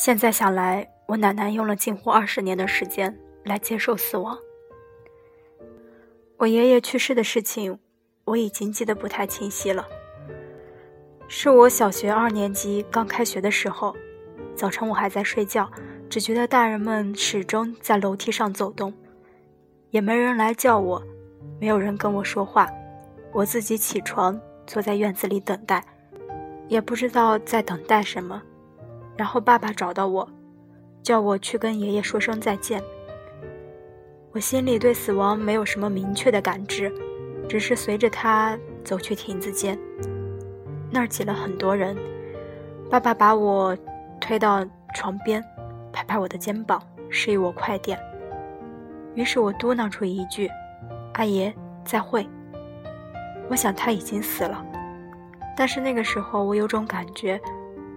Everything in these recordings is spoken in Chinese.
现在想来，我奶奶用了近乎二十年的时间来接受死亡。我爷爷去世的事情，我已经记得不太清晰了。是我小学二年级刚开学的时候，早晨我还在睡觉，只觉得大人们始终在楼梯上走动，也没人来叫我，没有人跟我说话，我自己起床，坐在院子里等待，也不知道在等待什么。然后爸爸找到我，叫我去跟爷爷说声再见。我心里对死亡没有什么明确的感知，只是随着他走去亭子间，那儿挤了很多人。爸爸把我推到床边，拍拍我的肩膀，示意我快点。于是我嘟囔出一句：“阿爷，再会。”我想他已经死了，但是那个时候我有种感觉，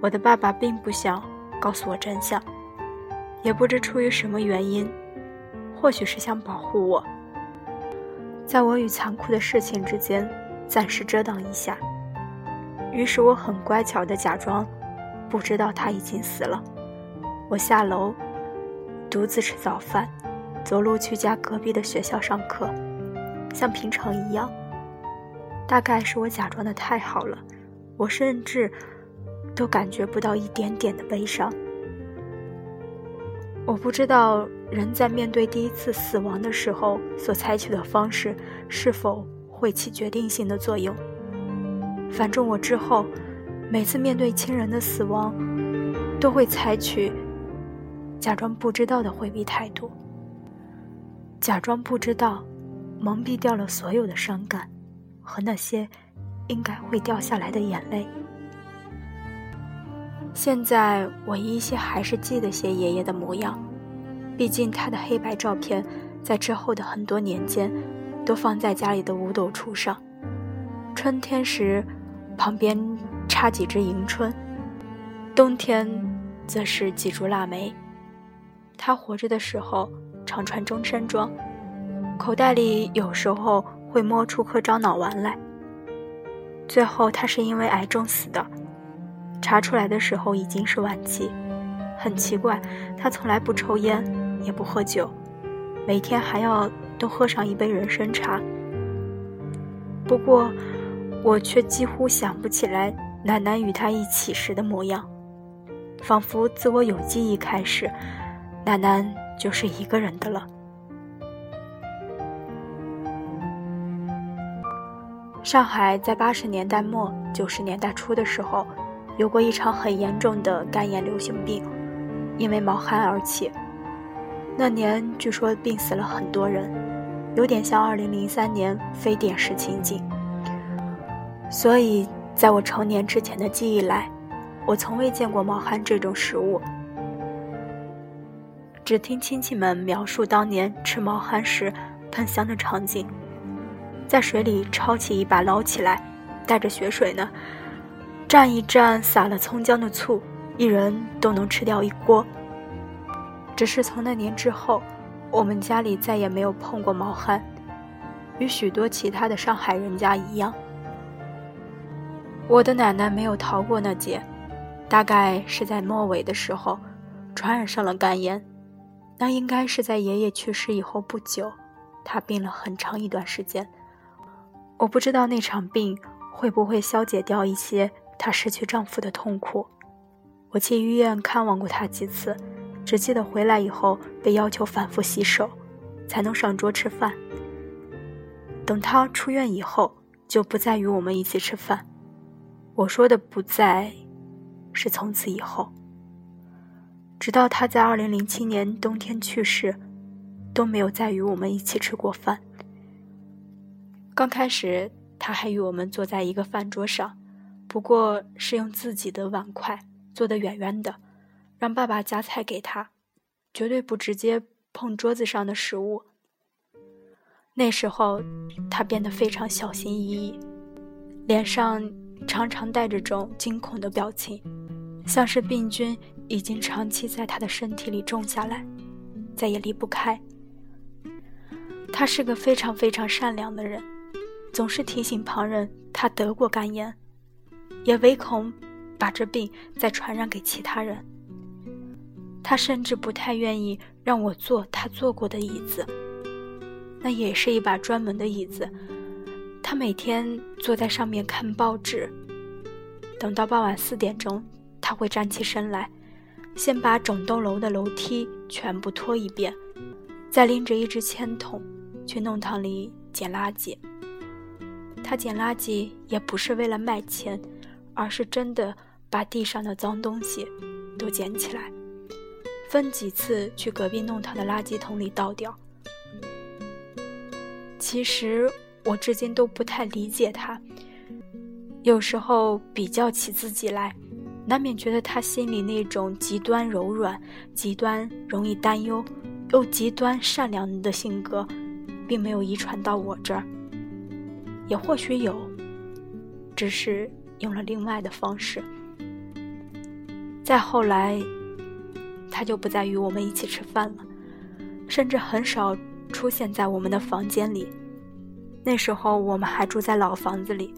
我的爸爸并不想告诉我真相，也不知出于什么原因。或许是想保护我，在我与残酷的事情之间暂时遮挡一下。于是我很乖巧的假装不知道他已经死了。我下楼，独自吃早饭，走路去家隔壁的学校上课，像平常一样。大概是我假装的太好了，我甚至都感觉不到一点点的悲伤。我不知道人在面对第一次死亡的时候所采取的方式是否会起决定性的作用。反正我之后每次面对亲人的死亡，都会采取假装不知道的回避态度，假装不知道，蒙蔽掉了所有的伤感和那些应该会掉下来的眼泪。现在我依稀还是记得些爷爷的模样，毕竟他的黑白照片在之后的很多年间都放在家里的五斗橱上。春天时，旁边插几枝迎春；冬天，则是几株腊梅。他活着的时候常穿中山装，口袋里有时候会摸出颗樟脑丸来。最后，他是因为癌症死的。查出来的时候已经是晚期，很奇怪，他从来不抽烟，也不喝酒，每天还要多喝上一杯人参茶。不过，我却几乎想不起来奶奶与他一起时的模样，仿佛自我有记忆开始，奶奶就是一个人的了。上海在八十年代末九十年代初的时候。有过一场很严重的肝炎流行病，因为毛汗而起。那年据说病死了很多人，有点像2003年非典时情景。所以，在我成年之前的记忆来，我从未见过毛蚶这种食物，只听亲戚们描述当年吃毛蚶时喷香的场景，在水里抄起一把捞起来，带着血水呢。蘸一蘸撒了葱姜的醋，一人都能吃掉一锅。只是从那年之后，我们家里再也没有碰过毛汗，与许多其他的上海人家一样。我的奶奶没有逃过那劫，大概是在末尾的时候，传染上了肝炎。那应该是在爷爷去世以后不久，她病了很长一段时间。我不知道那场病会不会消解掉一些。她失去丈夫的痛苦，我去医院看望过她几次，只记得回来以后被要求反复洗手，才能上桌吃饭。等她出院以后，就不再与我们一起吃饭。我说的“不再”，是从此以后，直到她在二零零七年冬天去世，都没有再与我们一起吃过饭。刚开始，她还与我们坐在一个饭桌上。不过是用自己的碗筷做的圆圆的，让爸爸夹菜给他，绝对不直接碰桌子上的食物。那时候他变得非常小心翼翼，脸上常常带着种惊恐的表情，像是病菌已经长期在他的身体里种下来，再也离不开。他是个非常非常善良的人，总是提醒旁人他得过肝炎。也唯恐把这病再传染给其他人。他甚至不太愿意让我坐他坐过的椅子，那也是一把专门的椅子。他每天坐在上面看报纸，等到傍晚四点钟，他会站起身来，先把整栋楼的楼梯全部拖一遍，再拎着一只铅筒去弄堂里捡垃圾。他捡垃圾也不是为了卖钱，而是真的把地上的脏东西都捡起来，分几次去隔壁弄堂的垃圾桶里倒掉。其实。我至今都不太理解他，有时候比较起自己来，难免觉得他心里那种极端柔软、极端容易担忧，又极端善良的性格，并没有遗传到我这儿。也或许有，只是用了另外的方式。再后来，他就不再与我们一起吃饭了，甚至很少出现在我们的房间里。那时候我们还住在老房子里，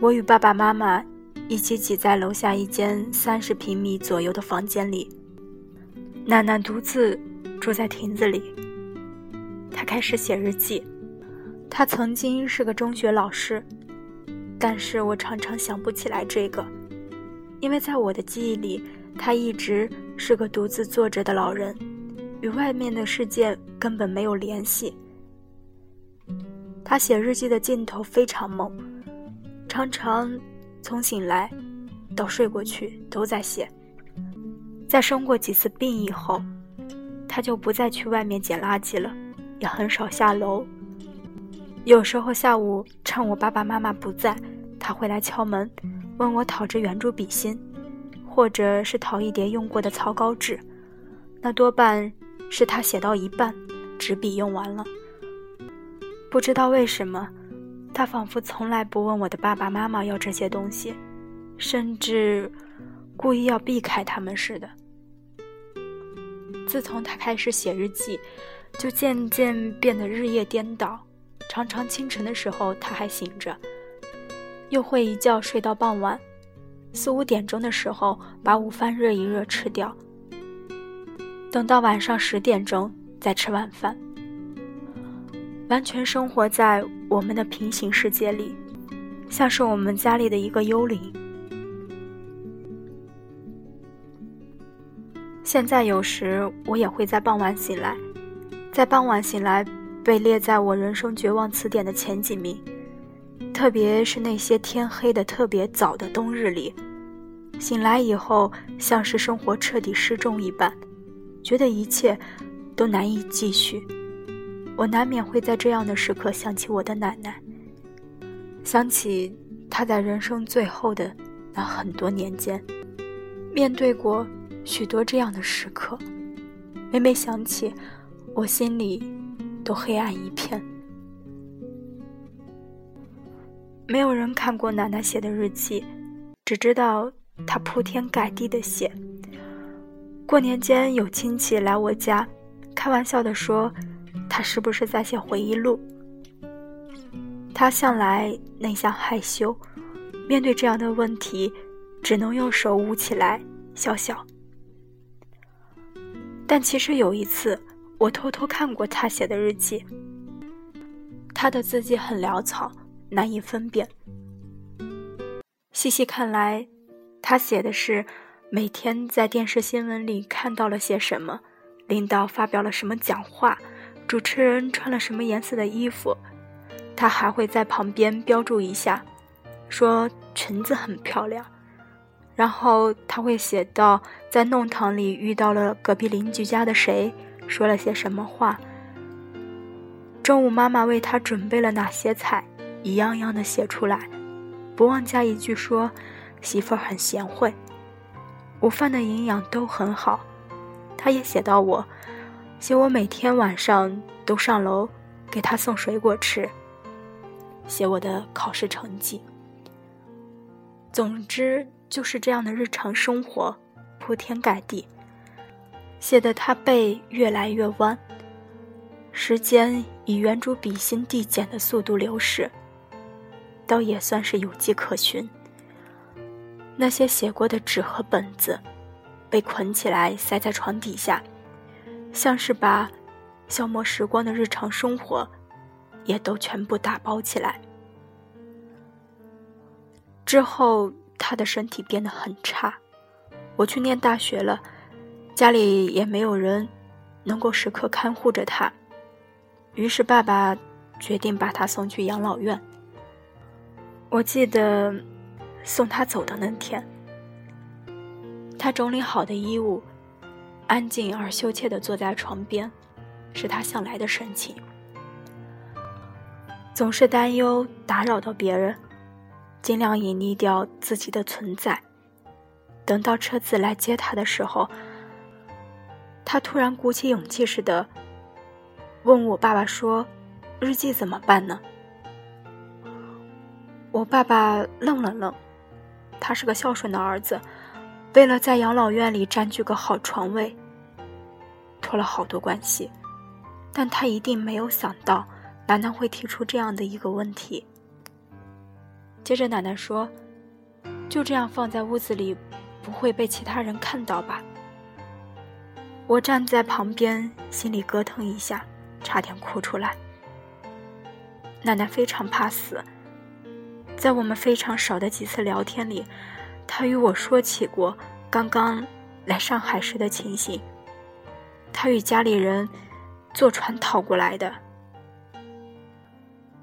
我与爸爸妈妈一起挤在楼下一间三十平米左右的房间里，奶奶独自住在亭子里。她开始写日记。她曾经是个中学老师，但是我常常想不起来这个，因为在我的记忆里，他一直是个独自坐着的老人，与外面的世界根本没有联系。他写日记的劲头非常猛，常常从醒来到睡过去都在写。在生过几次病以后，他就不再去外面捡垃圾了，也很少下楼。有时候下午趁我爸爸妈妈不在，他会来敲门，问我讨支圆珠笔芯，或者是讨一叠用过的草稿纸。那多半是他写到一半，纸笔用完了。不知道为什么，他仿佛从来不问我的爸爸妈妈要这些东西，甚至故意要避开他们似的。自从他开始写日记，就渐渐变得日夜颠倒。常常清晨的时候他还醒着，又会一觉睡到傍晚，四五点钟的时候把午饭热一热吃掉，等到晚上十点钟再吃晚饭。完全生活在我们的平行世界里，像是我们家里的一个幽灵。现在有时我也会在傍晚醒来，在傍晚醒来被列在我人生绝望词典的前几名，特别是那些天黑的特别早的冬日里，醒来以后像是生活彻底失重一般，觉得一切都难以继续。我难免会在这样的时刻想起我的奶奶，想起她在人生最后的那很多年间，面对过许多这样的时刻。每每想起，我心里都黑暗一片。没有人看过奶奶写的日记，只知道她铺天盖地的写。过年间有亲戚来我家，开玩笑的说。他是不是在写回忆录？他向来内向害羞，面对这样的问题，只能用手捂起来笑笑。但其实有一次，我偷偷看过他写的日记，他的字迹很潦草，难以分辨。细细看来，他写的是每天在电视新闻里看到了些什么，领导发表了什么讲话。主持人穿了什么颜色的衣服，他还会在旁边标注一下，说裙子很漂亮。然后他会写到在弄堂里遇到了隔壁邻居家的谁，说了些什么话。中午妈妈为他准备了哪些菜，一样样的写出来，不忘加一句说媳妇儿很贤惠。午饭的营养都很好，他也写到我。写我每天晚上都上楼给他送水果吃，写我的考试成绩。总之就是这样的日常生活，铺天盖地，写的他背越来越弯。时间以圆珠笔芯递减的速度流逝，倒也算是有迹可循。那些写过的纸和本子，被捆起来塞在床底下，像是把消磨时光的日常生活也都全部打包起来。之后，他的身体变得很差。我去念大学了，家里也没有人能够时刻看护着他，于是爸爸决定把他送去养老院。我记得送他走的那天，他整理好的衣物，安静而羞怯地坐在床边，是他向来的神情，总是担忧打扰到别人。尽量隐匿掉自己的存在。等到车子来接他的时候，他突然鼓起勇气似的问我爸爸说：“日记怎么办呢？”我爸爸愣了愣，他是个孝顺的儿子，为了在养老院里占据个好床位，托了好多关系，但他一定没有想到楠楠会提出这样的一个问题。接着奶奶说：“就这样放在屋子里，不会被其他人看到吧？”我站在旁边，心里咯噔一下，差点哭出来。奶奶非常怕死，在我们非常少的几次聊天里，她与我说起过刚刚来上海时的情形。她与家里人坐船逃过来的，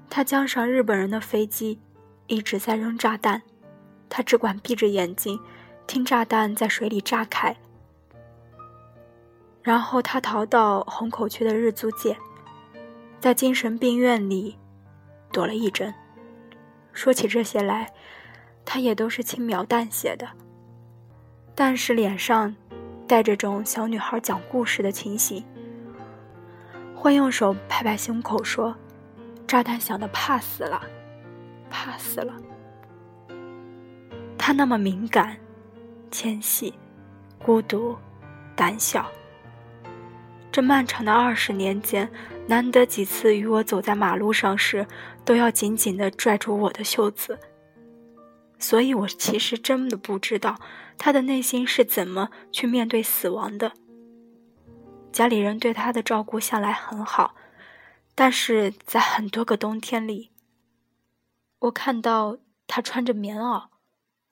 她将上日本人的飞机。一直在扔炸弹，他只管闭着眼睛听炸弹在水里炸开。然后他逃到虹口区的日租界，在精神病院里躲了一阵。说起这些来，他也都是轻描淡写的，但是脸上带着种小女孩讲故事的情形，会用手拍拍胸口说：“炸弹响的怕死了。”怕死了。他那么敏感、纤细、孤独、胆小。这漫长的二十年间，难得几次与我走在马路上时，都要紧紧的拽住我的袖子。所以我其实真的不知道他的内心是怎么去面对死亡的。家里人对他的照顾向来很好，但是在很多个冬天里。我看到他穿着棉袄，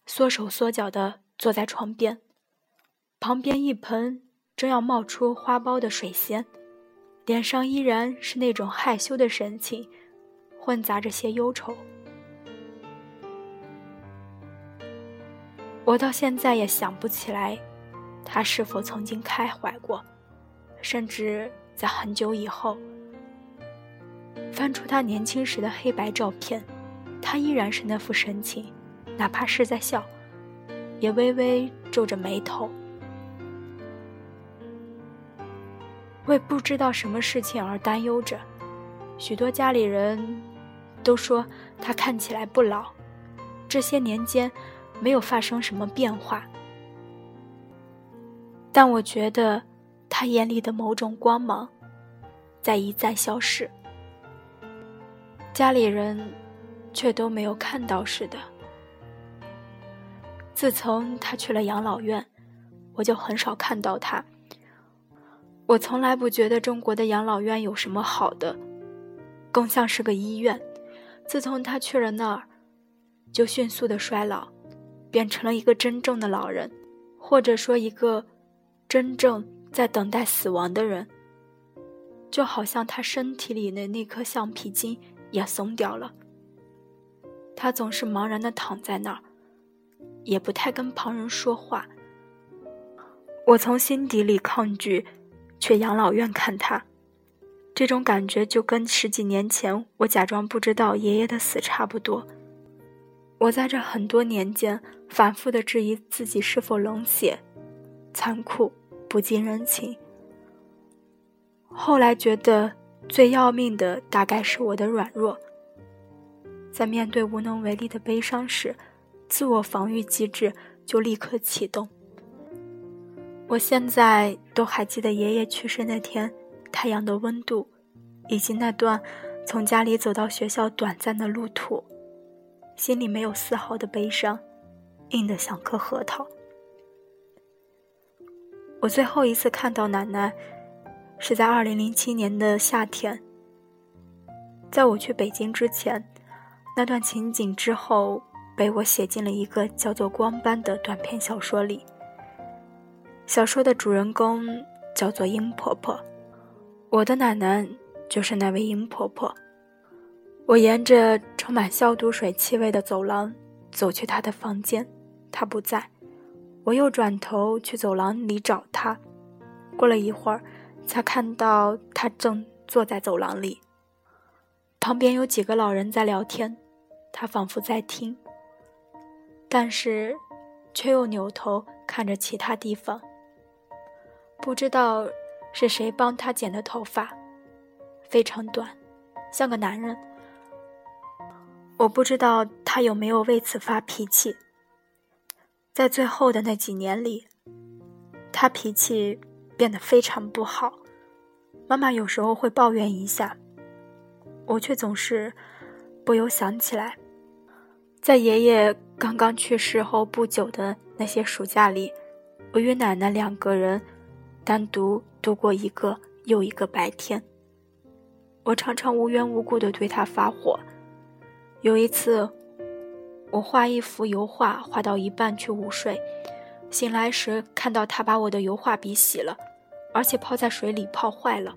缩手缩脚的坐在床边，旁边一盆正要冒出花苞的水仙，脸上依然是那种害羞的神情，混杂着些忧愁。我到现在也想不起来，他是否曾经开怀过，甚至在很久以后，翻出他年轻时的黑白照片。他依然是那副神情，哪怕是在笑，也微微皱着眉头。为不知道什么事情而担忧着，许多家里人都说他看起来不老，这些年间没有发生什么变化。但我觉得他眼里的某种光芒在一再消逝。家里人。却都没有看到似的。自从他去了养老院，我就很少看到他。我从来不觉得中国的养老院有什么好的，更像是个医院。自从他去了那儿，就迅速的衰老，变成了一个真正的老人，或者说一个真正在等待死亡的人。就好像他身体里的那颗橡皮筋也松掉了。他总是茫然的躺在那儿，也不太跟旁人说话。我从心底里抗拒去养老院看他，这种感觉就跟十几年前我假装不知道爷爷的死差不多。我在这很多年间反复的质疑自己是否冷血、残酷、不近人情。后来觉得最要命的大概是我的软弱。在面对无能为力的悲伤时，自我防御机制就立刻启动。我现在都还记得爷爷去世那天太阳的温度，以及那段从家里走到学校短暂的路途，心里没有丝毫的悲伤，硬得像颗核桃。我最后一次看到奶奶，是在二零零七年的夏天。在我去北京之前，那段情景之后被我写进了一个叫做《光斑》的短篇小说里。小说的主人公叫做殷婆婆，我的奶奶就是那位殷婆婆。我沿着充满消毒水气味的走廊走去她的房间，她不在。我又转头去走廊里找她，过了一会儿，才看到她正坐在走廊里。旁边有几个老人在聊天，她仿佛在听，但是却又扭头看着其他地方。不知道是谁帮他剪的头发，非常短，像个男人。我不知道他有没有为此发脾气。在最后的那几年里，他脾气变得非常不好。妈妈有时候会抱怨一下，我却总是不由想起来，在爷爷刚刚去世后不久的那些暑假里，我与奶奶两个人单独度过一个又一个白天。我常常无缘无故地对他发火。有一次，我画一幅油画，画到一半去午睡，醒来时看到他把我的油画笔洗了，而且泡在水里泡坏了。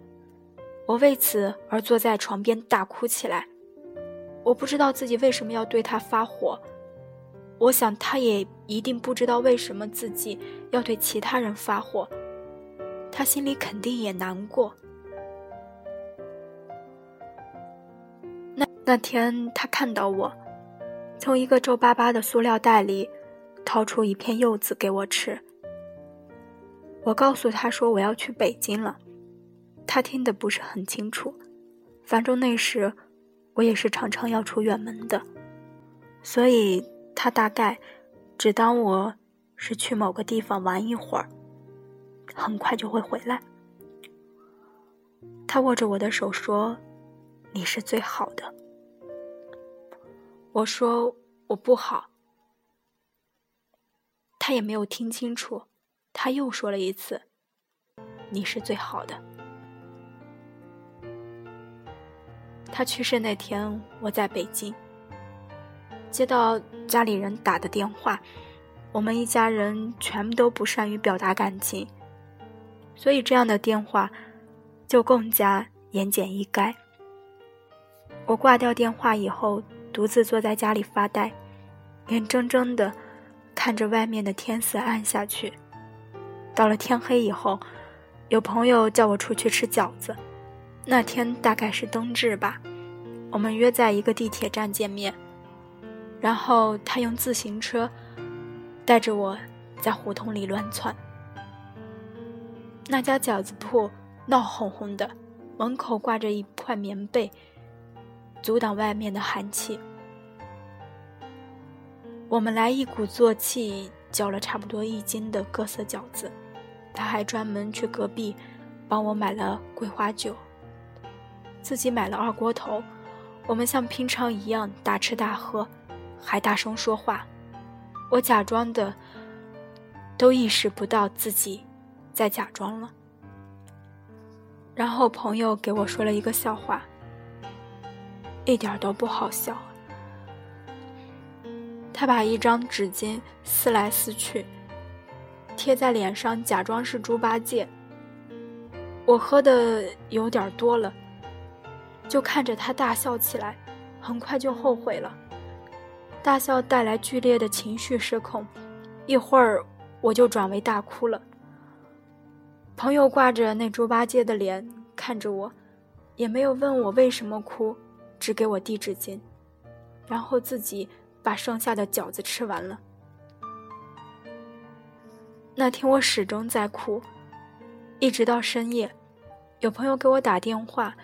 我为此而坐在床边大哭起来。我不知道自己为什么要对他发火，我想他也一定不知道为什么自己要对其他人发火，他心里肯定也难过。那那天，他看到我，从一个皱巴巴的塑料袋里掏出一片柚子给我吃。我告诉他说我要去北京了，他听得不是很清楚。反正那时我也是常常要出远门的，所以他大概只当我是去某个地方玩一会儿，很快就会回来。他握着我的手说：“你是最好的。”我说我不好，他也没有听清楚，他又说了一次：“你是最好的。”他去世那天，我在北京，接到家里人打的电话，我们一家人全都不善于表达感情，所以这样的电话就更加言简意赅。我挂掉电话以后。独自坐在家里发呆，眼睁睁的看着外面的天色暗下去。到了天黑以后，有朋友叫我出去吃饺子。那天大概是冬至吧，我们约在一个地铁站见面。然后他用自行车带着我在胡同里乱窜。那家饺子铺闹哄哄的，门口挂着一块棉被。阻挡外面的寒气。我们来一鼓作气搅了差不多一斤的各色饺子，他还专门去隔壁帮我买了桂花酒，自己买了二锅头。我们像平常一样大吃大喝，还大声说话。我假装的都意识不到自己在假装了。然后朋友给我说了一个笑话。一点都不好笑。他把一张纸巾撕来撕去，贴在脸上，假装是猪八戒。我喝的有点多了，就看着他大笑起来，很快就后悔了。大笑带来剧烈的情绪失控，一会儿我就转为大哭了。朋友挂着那猪八戒的脸看着我，也没有问我为什么哭。只给我递纸巾，然后自己把剩下的饺子吃完了。那天我始终在哭，一直到深夜，有朋友给我打电话，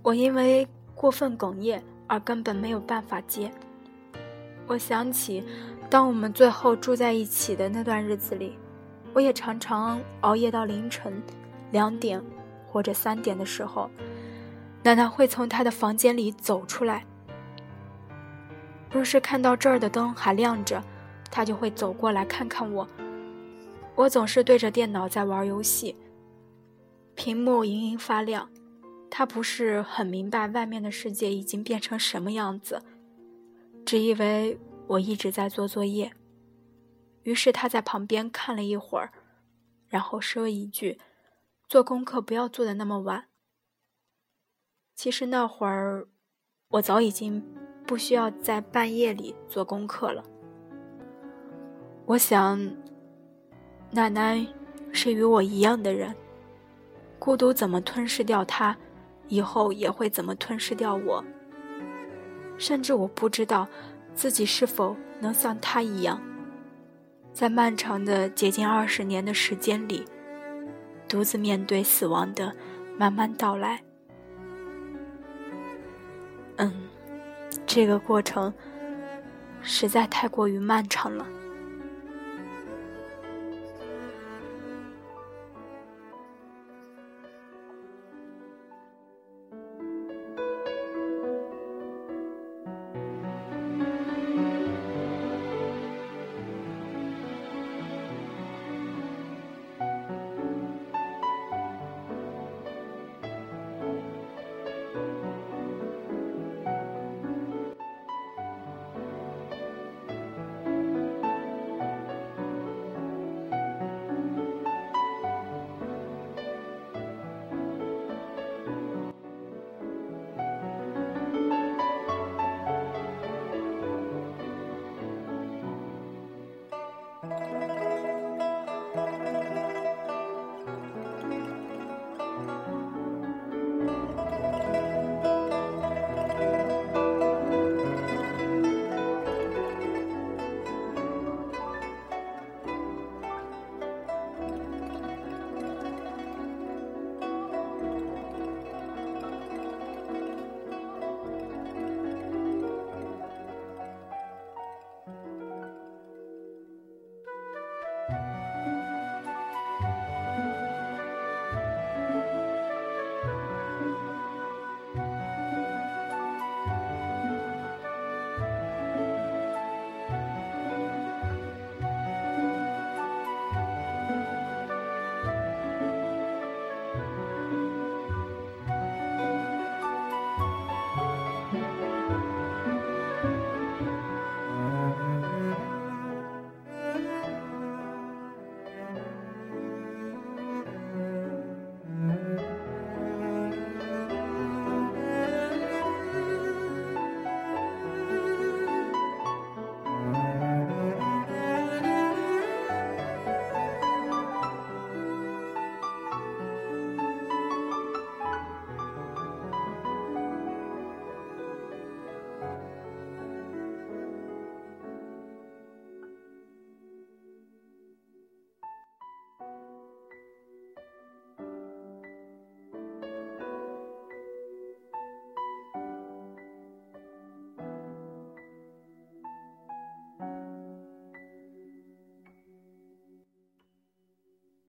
我因为过分哽咽而根本没有办法接。我想起，当我们最后住在一起的那段日子里，我也常常熬夜到凌晨两点或者三点的时候。奶奶会从她的房间里走出来。若是看到这儿的灯还亮着，她就会走过来看看我。我总是对着电脑在玩游戏，屏幕隐隐发亮。她不是很明白外面的世界已经变成什么样子，只以为我一直在做作业。于是他在旁边看了一会儿，然后说一句：“做功课不要做的那么晚。”其实那会儿，我早已经不需要在半夜里做功课了。我想，奶奶是与我一样的人，孤独怎么吞噬掉她？以后也会怎么吞噬掉我？甚至我不知道自己是否能像他一样，在漫长的接近二十年的时间里，独自面对死亡的慢慢到来。嗯，这个过程实在太过于漫长了。